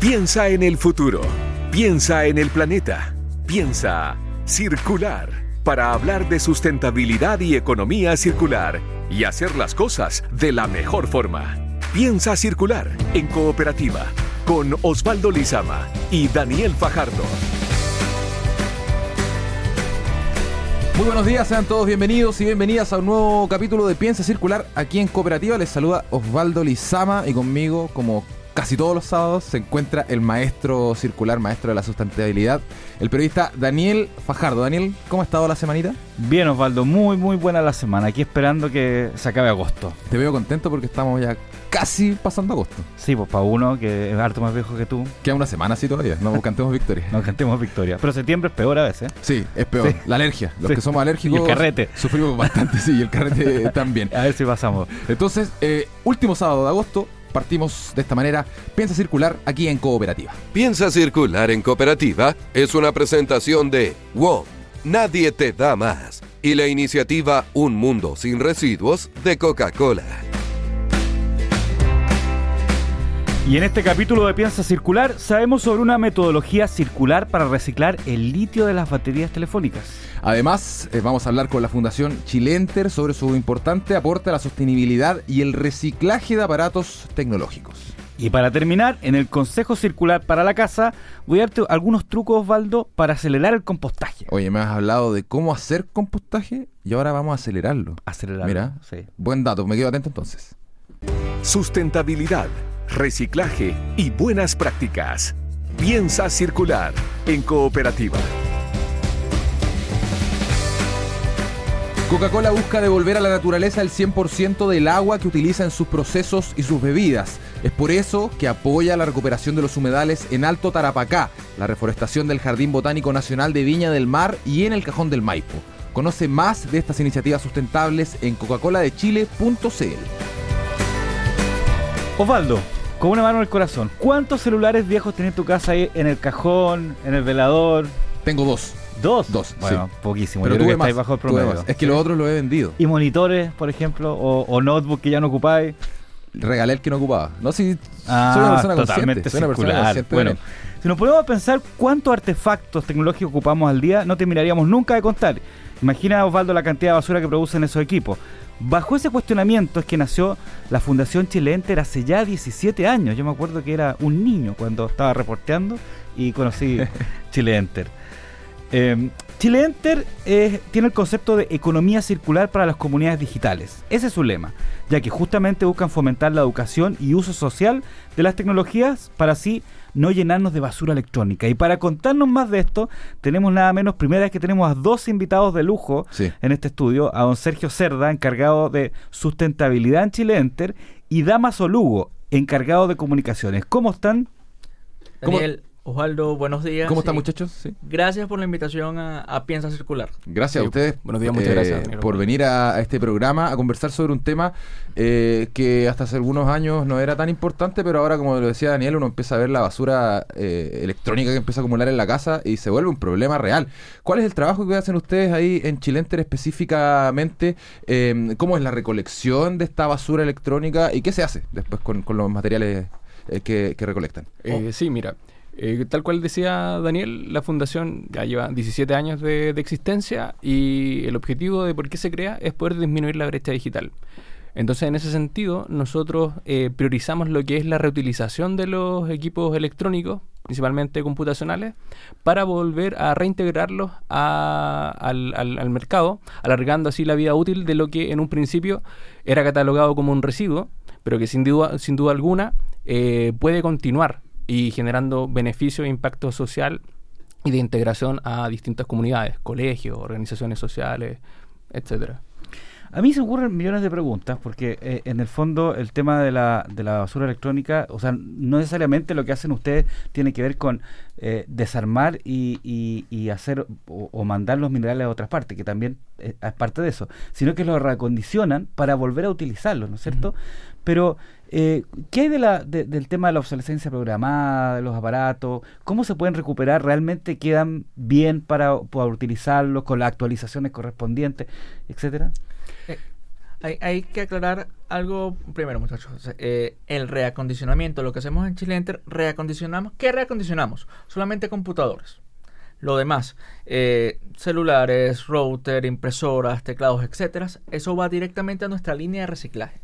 Piensa en el futuro. Piensa en el planeta. Piensa circular para hablar de sustentabilidad y economía circular y hacer las cosas de la mejor forma. Piensa circular en cooperativa con Osvaldo Lizama y Daniel Fajardo. Muy buenos días, sean todos bienvenidos y bienvenidas a un nuevo capítulo de Piensa Circular aquí en Cooperativa. Les saluda Osvaldo Lizama y conmigo, como casi todos los sábados, se encuentra el maestro circular, maestro de la sustentabilidad, el periodista Daniel Fajardo. Daniel, ¿cómo ha estado la semanita? Bien, Osvaldo, muy, muy buena la semana. Aquí esperando que se acabe agosto. Te veo contento porque estamos ya casi pasando agosto. Sí, pues para uno que es harto más viejo que tú. Queda una semana así todavía, no cantemos victoria. no cantemos victoria. Pero septiembre es peor a veces. Sí, es peor. La alergia. Los que somos alérgicos. Y el carrete. Sufrimos bastante, sí, y el carrete también. A ver si pasamos. Entonces, eh, último sábado de agosto, partimos de esta manera. Piensa circular aquí en Cooperativa. Piensa circular en Cooperativa es una presentación de WOM. Nadie te da más. Y la iniciativa Un Mundo Sin Residuos de Coca-Cola. Y en este capítulo de Piensa Circular sabemos sobre una metodología circular para reciclar el litio de las baterías telefónicas. Además, eh, vamos a hablar con la Fundación Chilenter sobre su importante aporte a la sostenibilidad y el reciclaje de aparatos tecnológicos. Y para terminar, en el Consejo Circular para la Casa, voy a darte algunos trucos, Osvaldo, para acelerar el compostaje. Oye, me has hablado de cómo hacer compostaje y ahora vamos a acelerarlo. Acelerarlo. Mira, sí. buen dato, me quedo atento entonces. Sustentabilidad, reciclaje y buenas prácticas. Piensa circular en cooperativa. Coca-Cola busca devolver a la naturaleza el 100% del agua que utiliza en sus procesos y sus bebidas. Es por eso que apoya la recuperación de los humedales en Alto Tarapacá, la reforestación del Jardín Botánico Nacional de Viña del Mar y en el Cajón del Maipo. Conoce más de estas iniciativas sustentables en coca-coladechile.cl. Osvaldo, con una mano en el corazón, ¿cuántos celulares viejos tenés en tu casa ahí en el cajón, en el velador? Tengo dos. ¿Dos? Dos, Bueno, sí. poquísimo. Pero Yo creo que estáis más, bajo el promedio. Es que los otros los he vendido. ¿Y monitores, por ejemplo? ¿O, o notebook que ya no ocupáis? Regalé el que no ocupaba. No, si Ah, soy una persona totalmente consciente. Soy una persona circular. consciente. Bueno, si nos ponemos a pensar cuántos artefactos tecnológicos ocupamos al día, no terminaríamos nunca de contar. Imagina, Osvaldo, la cantidad de basura que producen esos equipos. Bajo ese cuestionamiento es que nació la Fundación Chile Enter hace ya 17 años. Yo me acuerdo que era un niño cuando estaba reporteando y conocí Chile Enter. Eh, Chile Enter eh, tiene el concepto de economía circular para las comunidades digitales. Ese es su lema, ya que justamente buscan fomentar la educación y uso social de las tecnologías para así no llenarnos de basura electrónica. Y para contarnos más de esto, tenemos nada menos, primera vez que tenemos a dos invitados de lujo Sí. en este estudio, a don Sergio Cerda, encargado de sustentabilidad en Chile Enter, y Damaso Lugo, encargado de comunicaciones. ¿Cómo están? ¿Cómo- Daniel, Osvaldo, buenos días. ¿Cómo están, Sí. muchachos? Sí. Gracias por la invitación a, a Piensa Circular. Gracias a ustedes. buenos días, muchas eh, gracias, Daniel. Por venir a, a este programa a conversar sobre un tema eh, que hasta hace algunos años no era tan importante, pero ahora, como lo decía Daniel, uno empieza a ver la basura eh, electrónica que empieza a acumular en la casa y se vuelve un problema real. ¿Cuál es el trabajo que hacen ustedes ahí en Chilenter específicamente? Eh, ¿Cómo es la recolección de esta basura electrónica y qué se hace después con, con los materiales eh, que, que recolectan? Eh, Sí, mira, eh, tal cual decía Daniel, la fundación ya lleva 17 años de, existencia y el objetivo de por qué se crea es poder disminuir la brecha digital. Entonces, en ese sentido, nosotros eh, priorizamos lo que es la reutilización de los equipos electrónicos, principalmente computacionales, para volver a reintegrarlos a- al, al- al mercado, alargando así la vida útil de lo que en un principio era catalogado como un residuo, pero que sin duda, sin duda alguna eh, puede continuar y generando beneficio e impacto social y de integración a distintas comunidades, colegios, organizaciones sociales, etcétera. A mí se ocurren millones de preguntas, porque eh, en el fondo el tema de la, de la basura electrónica, o sea, no necesariamente lo que hacen ustedes tiene que ver con eh, desarmar y, y- y hacer o, o mandar los minerales a otras partes, que también eh, es parte de eso, sino que los recondicionan para volver a utilizarlos, ¿no es cierto? Pero, eh, ¿qué hay del tema de la obsolescencia programada, de los aparatos? ¿Cómo se pueden recuperar? ¿Realmente quedan bien para, para utilizarlos con las actualizaciones correspondientes, etcétera? Hay, hay que aclarar algo primero, muchachos. Eh, el reacondicionamiento, lo que hacemos en Chilenter, reacondicionamos. ¿Qué reacondicionamos? Solamente computadores. Lo demás, eh, celulares, router, impresoras, teclados, etcétera, eso va directamente a nuestra línea de reciclaje.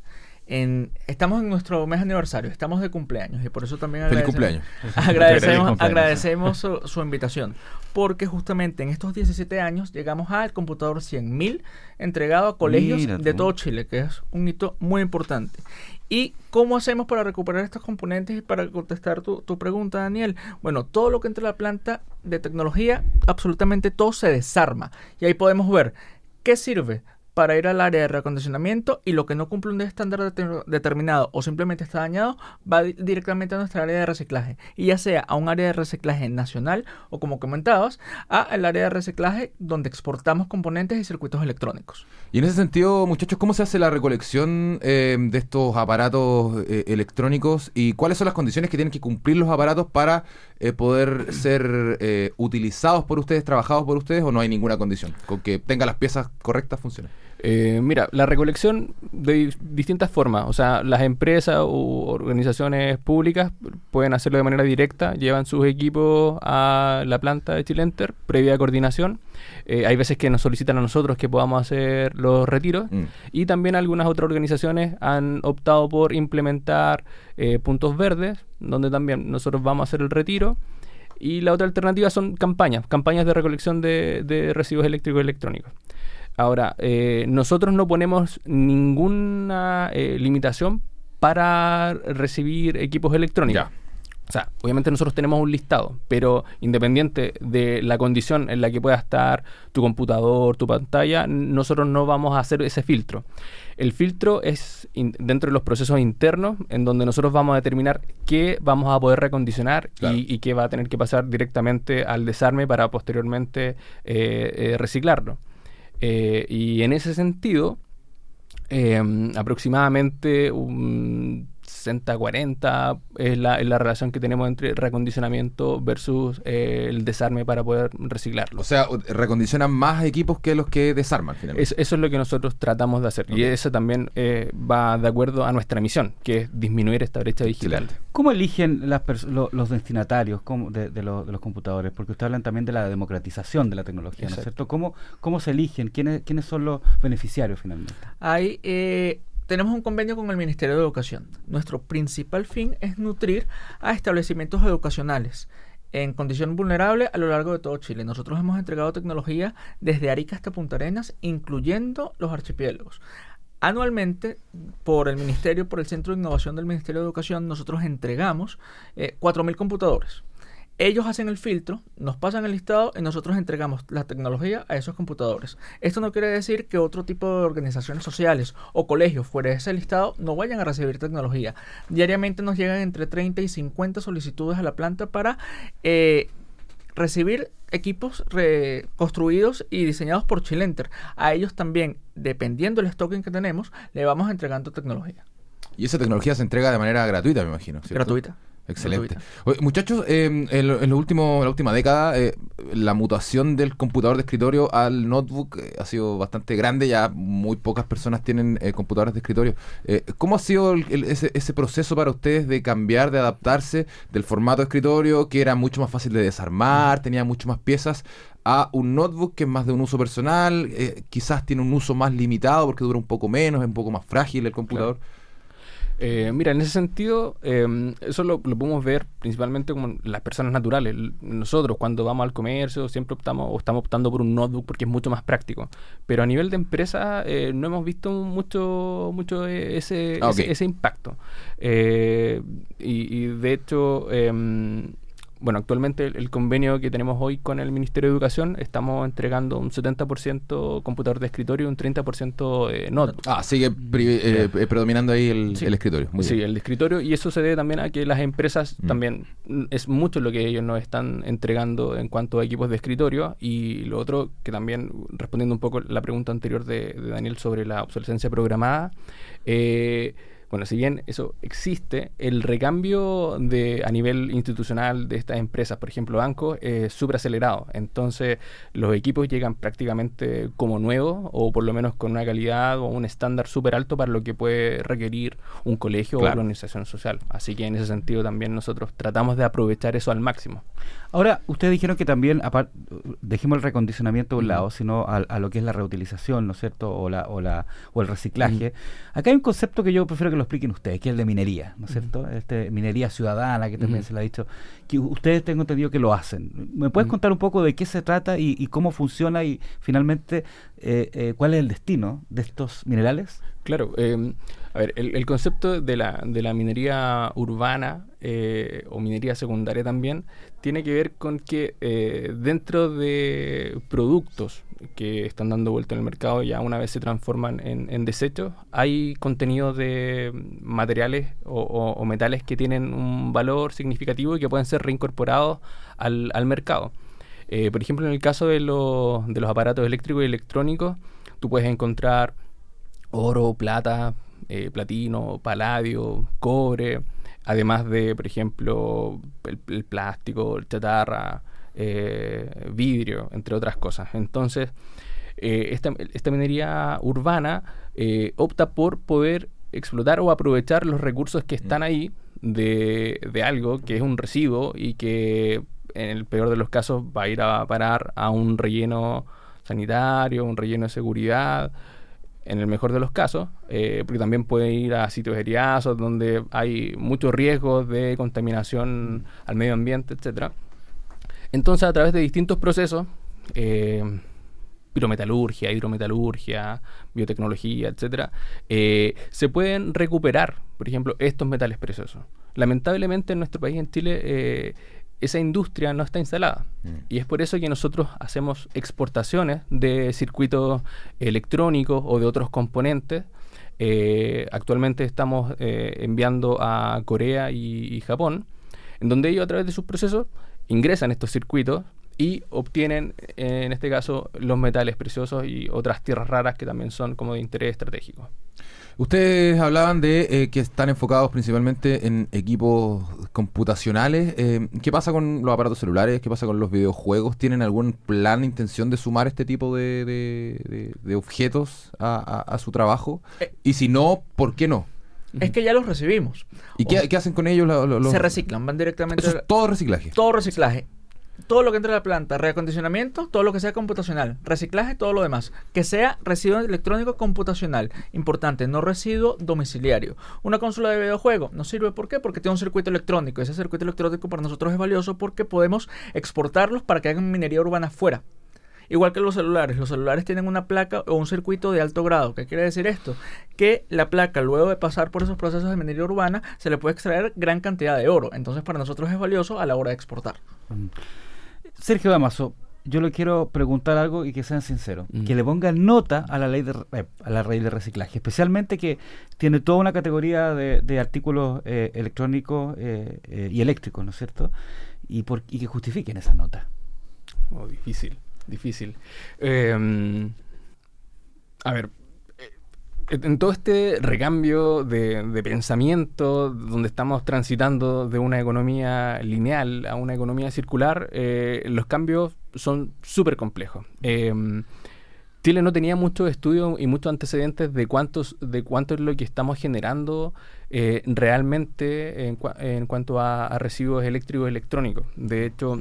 En, estamos en nuestro mes aniversario, estamos de cumpleaños y por eso también Feliz agradecemos, cumpleaños. agradecemos, cumpleaños. agradecemos su, su invitación porque justamente en estos 17 años llegamos al computador 100.000 entregado a colegios de todo Chile, que es un hito muy importante. ¿Y cómo hacemos para recuperar estos componentes y para contestar tu, tu pregunta, Daniel? Bueno, todo lo que entra a la planta de tecnología, absolutamente todo se desarma. Y ahí podemos ver qué sirve para ir al área de reacondicionamiento y lo que no cumple un estándar deter- determinado o simplemente está dañado va di- directamente a nuestra área de reciclaje y ya sea a un área de reciclaje nacional o como comentabas a el área de reciclaje donde exportamos componentes y circuitos electrónicos. Y en ese sentido, muchachos, ¿cómo se hace la recolección eh, de estos aparatos eh, electrónicos y cuáles son las condiciones que tienen que cumplir los aparatos para eh, poder ser eh, utilizados por ustedes, trabajados por ustedes o no hay ninguna condición? Con que tenga las piezas correctas funciona. Eh, mira, la recolección de di- distintas formas, o sea, las empresas u organizaciones públicas pueden hacerlo de manera directa, llevan sus equipos a la planta de Chilenter previa coordinación. Eh, hay veces que nos solicitan a nosotros que podamos hacer los retiros Mm. y también algunas otras organizaciones han optado por implementar eh, puntos verdes, donde también nosotros vamos a hacer el retiro. Y la otra alternativa son campañas, campañas de recolección de, de residuos eléctricos y electrónicos. Ahora, eh, nosotros no ponemos ninguna eh, limitación para recibir equipos electrónicos. Ya. O sea, obviamente nosotros tenemos un listado, pero independiente de la condición en la que pueda estar tu computador, tu pantalla, nosotros no vamos a hacer ese filtro. El filtro es dentro de los procesos internos, en donde nosotros vamos a determinar qué vamos a poder recondicionar Claro. y, y qué va a tener que pasar directamente al desarme para posteriormente eh, eh, reciclarlo. Eh, y en ese sentido, eh, aproximadamente un 60-40 es la, es la relación que tenemos entre recondicionamiento versus eh, el desarme para poder reciclarlo. O sea, recondicionan más equipos que los que desarman finalmente. Es- eso es lo que nosotros tratamos de hacer. Y eso también eh, va de acuerdo a nuestra misión, que es disminuir esta brecha digital. Excelente. ¿Cómo eligen las pers- lo- los destinatarios cómo- de, de lo- de los computadores? Porque ustedes hablan también de la democratización de la tecnología, ¿no es cierto? ¿Cómo, ¿Cómo se eligen? ¿Quiénes, ¿Quiénes son los beneficiarios finalmente? Hay, eh, tenemos un convenio con el Ministerio de Educación. Nuestro principal fin es nutrir a establecimientos educacionales en condición vulnerable a lo largo de todo Chile. Nosotros hemos entregado tecnología desde Arica hasta Punta Arenas, incluyendo los archipiélagos. Anualmente, por el Ministerio, por el Centro de Innovación del Ministerio de Educación, nosotros entregamos eh, 4.000 computadores. Ellos hacen el filtro, nos pasan el listado y nosotros entregamos la tecnología a esos computadores. Esto no quiere decir que otro tipo de organizaciones sociales o colegios fuera de ese listado no vayan a recibir tecnología. Diariamente nos llegan entre 30 y 50 solicitudes a la planta para eh, recibir equipos construidos y diseñados por Chilenter. A ellos también, dependiendo del stock que tenemos, le vamos entregando tecnología Y esa tecnología se entrega de manera gratuita, me imagino. ¿cierto? gratuita. Excelente. Oye, muchachos, eh, en, lo- en lo último, en la última década, eh, la mutación del computador de escritorio al notebook eh, ha sido bastante grande. Ya muy pocas personas tienen eh, computadores de escritorio. Eh, ¿Cómo ha sido el- el- ese, ese proceso para ustedes de cambiar, de adaptarse del formato de escritorio, que era mucho más fácil de desarmar, tenía mucho más piezas, a un notebook que es más de un uso personal, eh, quizás tiene un uso más limitado porque dura un poco menos, es un poco más frágil el computador? Eh, mira, en ese sentido, eh, eso lo, lo podemos ver principalmente como las personas naturales. Nosotros, cuando vamos al comercio, siempre optamos o estamos optando por un notebook porque es mucho más práctico. Pero a nivel de empresa, eh, no hemos visto mucho, mucho eh, ese, Ah, ese, ese impacto. Eh, y, y de hecho, em, bueno, actualmente el, el convenio que tenemos hoy con el Ministerio de Educación, estamos entregando un 70% computador de escritorio y un 30% eh, notebook. Ah, sigue eh, eh, predominando ahí el, Sí. el escritorio. Muy sí, bien. el escritorio y eso se debe también a que las empresas Mm. también mm, es mucho lo que ellos nos están entregando en cuanto a equipos de escritorio y lo otro que también respondiendo un poco la pregunta anterior de, de Daniel sobre la obsolescencia programada eh, Bueno, si bien eso existe, el recambio de, a nivel institucional de estas empresas, por ejemplo, bancos, es súper acelerado. Entonces, los equipos llegan prácticamente como nuevos o por lo menos con una calidad o un estándar súper alto para lo que puede requerir un colegio o una organización social. Así que en ese sentido también nosotros tratamos de aprovechar eso al máximo. Ahora, ustedes dijeron que también, dejemos el recondicionamiento a un lado, sino a, lo que es la reutilización, ¿no es cierto? O, la, o, la, o el reciclaje. Acá hay un concepto que yo prefiero que lo expliquen ustedes, que es el de minería, ¿no es cierto? Este, minería ciudadana, que también se le ha dicho, que ustedes tengo entendido que lo hacen. ¿Me puedes contar un poco de qué se trata y, cómo funciona y finalmente eh, eh, cuál es el destino de estos minerales? Claro. Eh, a ver, el, concepto de la, de la minería urbana eh, o minería secundaria también tiene que ver con que eh, dentro de productos que están dando vuelta en el mercado ya una vez se transforman en, desechos, hay contenidos de materiales o, metales que tienen un valor significativo y que pueden ser reincorporados al, al mercado. Eh, por ejemplo, en el caso de, los, de los aparatos eléctricos y electrónicos, tú puedes encontrar oro, plata, eh, platino, paladio, cobre, además de, por ejemplo, el, plástico, el chatarra, eh, vidrio, entre otras cosas. Entonces, eh, esta, minería urbana opta por poder explotar o aprovechar los recursos que están mm. ahí de, de, algo que es un residuo y que en el peor de los casos va a ir a parar a un relleno sanitario, un relleno de seguridad en el mejor de los casos, eh, porque también puede ir a sitios heriazos donde hay muchos riesgos de contaminación al medio ambiente, etcétera. Entonces, a través de distintos procesos, eh, pirometalurgia, hidrometalurgia, biotecnología, etcétera, eh, se pueden recuperar, por ejemplo, estos metales preciosos. Lamentablemente en nuestro país, en Chile, esa industria no está instalada. Mm. Y es por eso que nosotros hacemos exportaciones de circuitos electrónicos o de otros componentes. Eh, actualmente estamos eh, enviando a Corea y, Japón, en donde ellos a través de sus procesos ingresan estos circuitos y obtienen, en este caso, los metales preciosos y otras tierras raras que también son como de interés estratégico. Ustedes hablaban de eh, que están enfocados principalmente en equipos computacionales. Eh, ¿Qué pasa con los aparatos celulares? ¿Qué pasa con los videojuegos? ¿Tienen algún plan, intención de sumar este tipo de, objetos a, su trabajo? Eh. y si no, ¿por qué no? Es que ya los recibimos. ¿Y qué, hacen con ellos? Se reciclan, van directamente... todo reciclaje. Todo reciclaje todo lo que entra a la planta, reacondicionamiento, todo lo que sea computacional, reciclaje, todo lo demás. Que sea residuo electrónico computacional. Importante, no residuo domiciliario. Una consola de videojuego no sirve, ¿por qué? Porque tiene un circuito electrónico. Ese circuito electrónico para nosotros es valioso porque podemos exportarlos para que hagan minería urbana fuera. Igual que los celulares, los celulares tienen una placa o un circuito de alto grado. ¿Qué quiere decir esto? Que la placa, luego de pasar por esos procesos de minería urbana, se le puede extraer gran cantidad de oro. Entonces, para nosotros es valioso a la hora de exportar. Sergio Damaso, yo le quiero preguntar algo y que sean sinceros. Que le pongan nota a la ley de eh, a la ley de reciclaje, especialmente que tiene toda una categoría de, artículos eh, electrónicos eh, y eléctricos, ¿no es cierto? Y, por, y que justifiquen esa nota. Oh, difícil, difícil. Em, a ver, en todo este recambio de, pensamiento, donde estamos transitando de una economía lineal a una economía circular, eh, los cambios son súper complejos. Em, Chile no tenía muchos estudios y muchos antecedentes de cuántos de cuánto es lo que estamos generando eh, realmente en, cuanto a, residuos eléctricos y electrónicos. De hecho,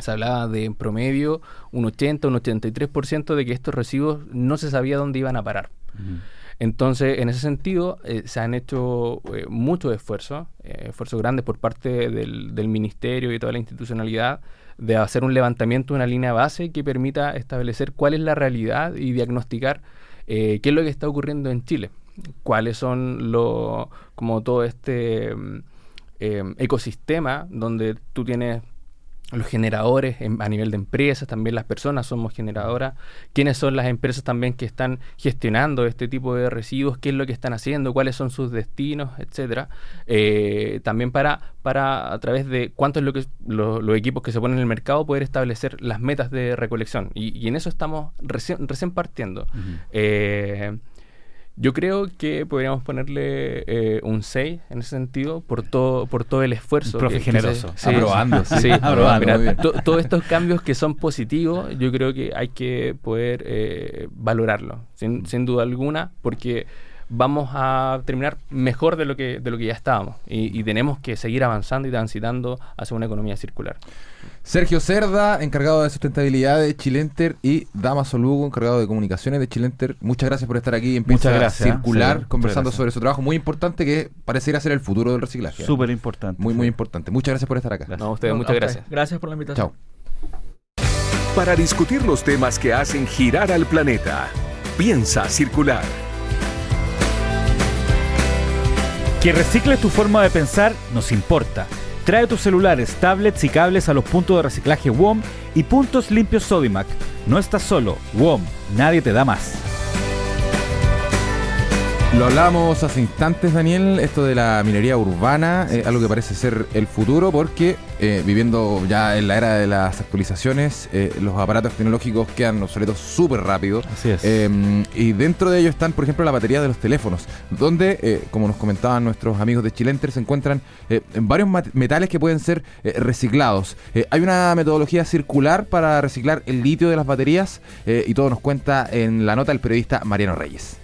se hablaba de en promedio un 80, un 83% de que estos residuos no se sabía dónde iban a parar. Entonces, en ese sentido, eh, se han hecho eh, muchos esfuerzos, eh, esfuerzos grandes por parte del, del, Ministerio y toda la institucionalidad de hacer un levantamiento de una línea base que permita establecer cuál es la realidad y diagnosticar qué es lo que está ocurriendo en Chile, cuáles son los, como todo este mm, ecosistema donde tú tienes los generadores a nivel de empresas, también las personas somos generadoras, quiénes son las empresas también que están gestionando este tipo de residuos, qué es lo que están haciendo, cuáles son sus destinos, etcétera. Eh, también para, para a través de cuántos lo que los equipos que se ponen en el mercado poder establecer las metas de recolección. Y, en eso estamos recién, recién partiendo. Yo creo que podríamos ponerle eh, un 6 en ese sentido por todo por todo el esfuerzo. profe que- que generoso. se- Aprobando, sí. sí, Aprobando, mira, to- todos estos cambios que son positivos, yo creo que hay que poder eh, valorarlo, sin, sin duda alguna, porque vamos a terminar mejor de lo que de lo que ya estábamos y, y tenemos que seguir avanzando y transitando hacia una economía circular. Sergio Cerda, encargado de sustentabilidad de Chilenter, y Damaso Lugo, encargado de comunicaciones de Chilenter. Muchas gracias por estar aquí en Muchas Piensa gracias, Circular, sí, conversando sobre su trabajo muy importante que pareciera ser el futuro del reciclaje. Súper importante. Muy, muy importante. Muchas gracias por estar acá. Gracias. No, a ustedes, No, muchas a gracias. Gracias por la invitación. Chao. Para discutir los temas que hacen girar al planeta, piensa circular. Que recicles tu forma de pensar nos importa. Trae tus celulares, tablets y cables a los puntos de reciclaje WOM y puntos limpios Sodimac. No estás solo. WOM, nadie te da más. Lo hablamos hace instantes, Daniel, esto de la minería urbana, eh, algo que parece ser el futuro, porque eh, viviendo ya en la era de las actualizaciones, eh, los aparatos tecnológicos quedan obsoletos súper rápido. Así es. Eh, y dentro de ellos están, por ejemplo, la batería de los teléfonos, donde, eh, como nos comentaban nuestros amigos de Chilenter, se encuentran varios metales que pueden ser reciclados. Hay una metodología circular para reciclar el litio de las baterías y todo nos cuenta en la nota el periodista Mariano Reyes.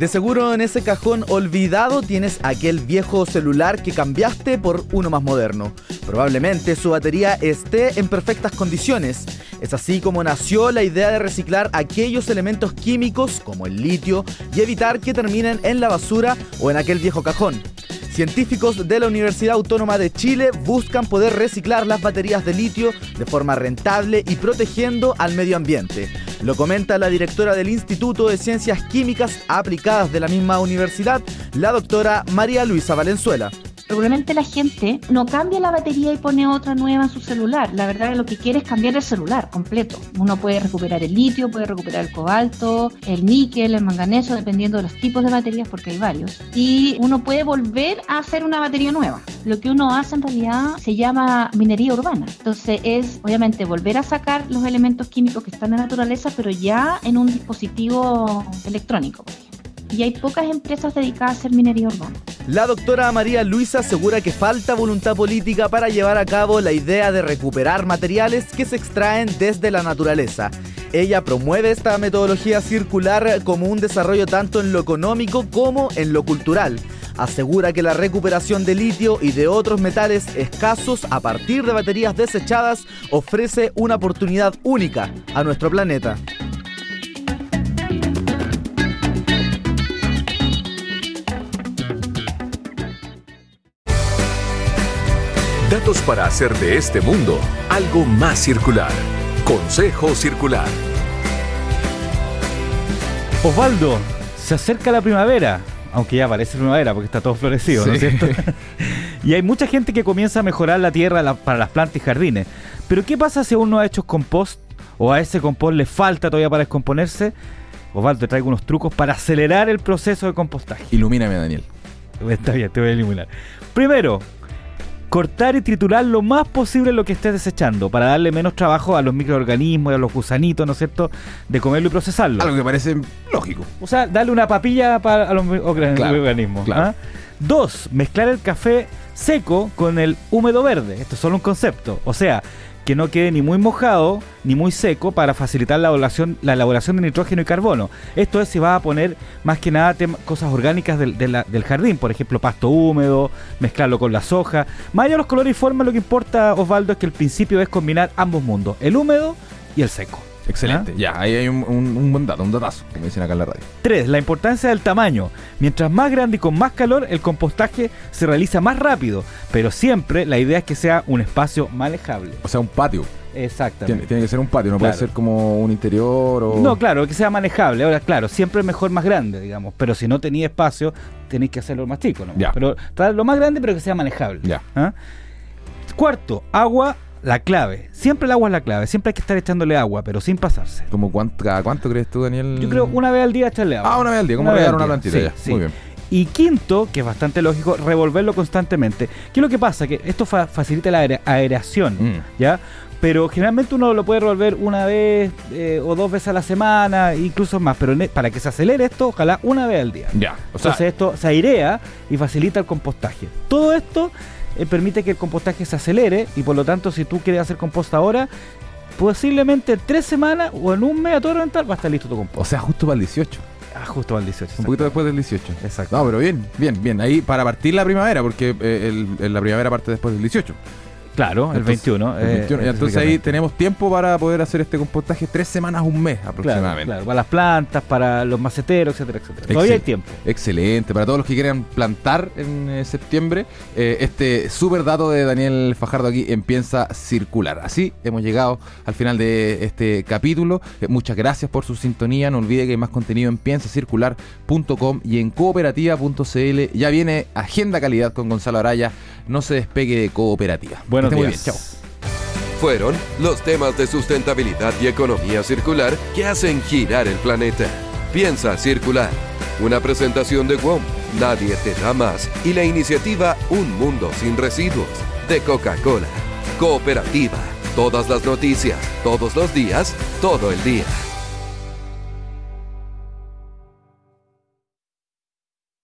De seguro en ese cajón olvidado tienes aquel viejo celular que cambiaste por uno más moderno. Probablemente su batería esté en perfectas condiciones. Es así como nació la idea de reciclar aquellos elementos químicos como el litio y evitar que terminen en la basura o en aquel viejo cajón. Científicos de la Universidad Autónoma de Chile buscan poder reciclar las baterías de litio de forma rentable y protegiendo al medio ambiente. Lo comenta la directora del Instituto de Ciencias Químicas Aplicadas de la misma universidad, la doctora María Luisa Valenzuela. Regularmente la gente no cambia la batería y pone otra nueva en su celular. La verdad es lo que quiere es cambiar el celular completo. Uno puede recuperar el litio, puede recuperar el cobalto, el níquel, el manganeso, dependiendo de los tipos de baterías, porque hay varios. Y uno puede volver a hacer una batería nueva. Lo que uno hace en realidad se llama minería urbana. Entonces es obviamente volver a sacar los elementos químicos que están en la naturaleza, pero ya en un dispositivo electrónico. Y hay pocas empresas dedicadas a hacer minería urbana. La doctora María Luisa asegura que falta voluntad política para llevar a cabo la idea de recuperar materiales que se extraen desde la naturaleza. Ella promueve esta metodología circular como un desarrollo tanto en lo económico como en lo cultural. Asegura que la recuperación de litio y de otros metales escasos a partir de baterías desechadas ofrece una oportunidad única a nuestro planeta. Datos para hacer de este mundo algo más circular. Consejo Circular. Osvaldo, se acerca la primavera, aunque ya parece primavera porque está todo florecido, ¿no es cierto? y hay mucha gente que comienza a mejorar la tierra para las plantas y jardines. Pero ¿qué pasa si aún no ha hecho compost o a ese compost le falta todavía para descomponerse? Osvaldo, te traigo unos trucos para acelerar el proceso de compostaje. Ilumíname, Daniel. Está bien, te voy a eliminar. Primero, cortar y triturar lo más posible lo que estés desechando para darle menos trabajo a los microorganismos y a los gusanitos, ¿no es cierto?, de comerlo y procesarlo. Algo que parece lógico. O sea, darle una papilla para a los mi- orga- Claro, organismos. claro. Dos, mezclar el café seco con el húmedo verde. Esto es solo un concepto. O sea, que no quede ni muy mojado ni muy seco para facilitar la elaboración, la elaboración de nitrógeno y carbono. Esto es si vas a poner más que nada cosas orgánicas del, del jardín, por ejemplo, pasto húmedo, mezclarlo con la soja. Más allá de los colores y formas, lo que importa, Osvaldo, es que el principio es combinar ambos mundos, el húmedo y el seco. Excelente. Ya, ahí hay un, un- un buen dato, un datazo, como dicen acá en la radio. 3. La importancia del tamaño. Mientras más grande y con más calor, el compostaje se realiza más rápido, pero siempre la idea es que sea un espacio manejable. O sea, un patio. Exactamente. tiene que ser un patio, no puede Claro. ser como un interior o. No, claro, que sea manejable. Ahora, claro, siempre es mejor más grande, digamos. Pero si no tenía espacio, tenéis que hacerlo más chico, ¿no? Ya. Pero lo más grande, pero que sea manejable. Ya. ¿Ah? Cuarto, agua, la clave. Siempre el agua es la clave. Siempre hay que estar echándole agua, pero sin pasarse. Como cuánto, cuánto crees tú, Daniel? Yo creo una vez al día echarle agua. Ah, una vez al día, Una vez regar una día, plantita sí, ya. sí. Muy bien. Y quinto, que es bastante lógico, revolverlo constantemente. ¿Qué es lo que pasa? Que esto fa- facilita la aeración, Mm. ¿ya? Pero generalmente uno lo puede revolver una vez eh, o dos veces a la semana, incluso más. Pero para que se acelere esto, ojalá una vez al día. Ya. O sea, Entonces esto se airea y facilita el compostaje. Todo esto eh, permite que el compostaje se acelere y por lo tanto si tú quieres hacer composta ahora, posiblemente en tres semanas o en un mes a todo reventar va a estar listo tu o composta. sea, justo para el 18. Ah, justo al 18. Un poquito después del 18. Exacto. No, pero bien, bien, bien. Ahí para partir la primavera, porque eh, el- el- la primavera parte después del 18. Claro, el Entonces, 21. El eh, 21. Entonces ahí tenemos tiempo para poder hacer este compostaje tres semanas, un mes aproximadamente. claro, para las plantas, para los maceteros, etcétera, etcétera. Todavía hay Excel- tiempo. Excelente. Para todos los que quieran plantar en eh, septiembre, eh, este súper dato de Daniel Fajardo aquí empieza a circular. Así hemos llegado al final de este capítulo. Muchas gracias por su sintonía. No olvide que hay más contenido en piensacircular.com y en cooperativa.cl. Ya viene Agenda Calidad con Gonzalo Araya. No se despegue de cooperativa. Buenos Que esté muy días. bien. Chao. Fueron los temas de sustentabilidad y economía circular que hacen girar el planeta. Piensa circular. Una presentación de WOM, Nadie te da más y la iniciativa Un Mundo sin Residuos de Coca-Cola. Cooperativa. Todas las noticias, todos los días, todo el día.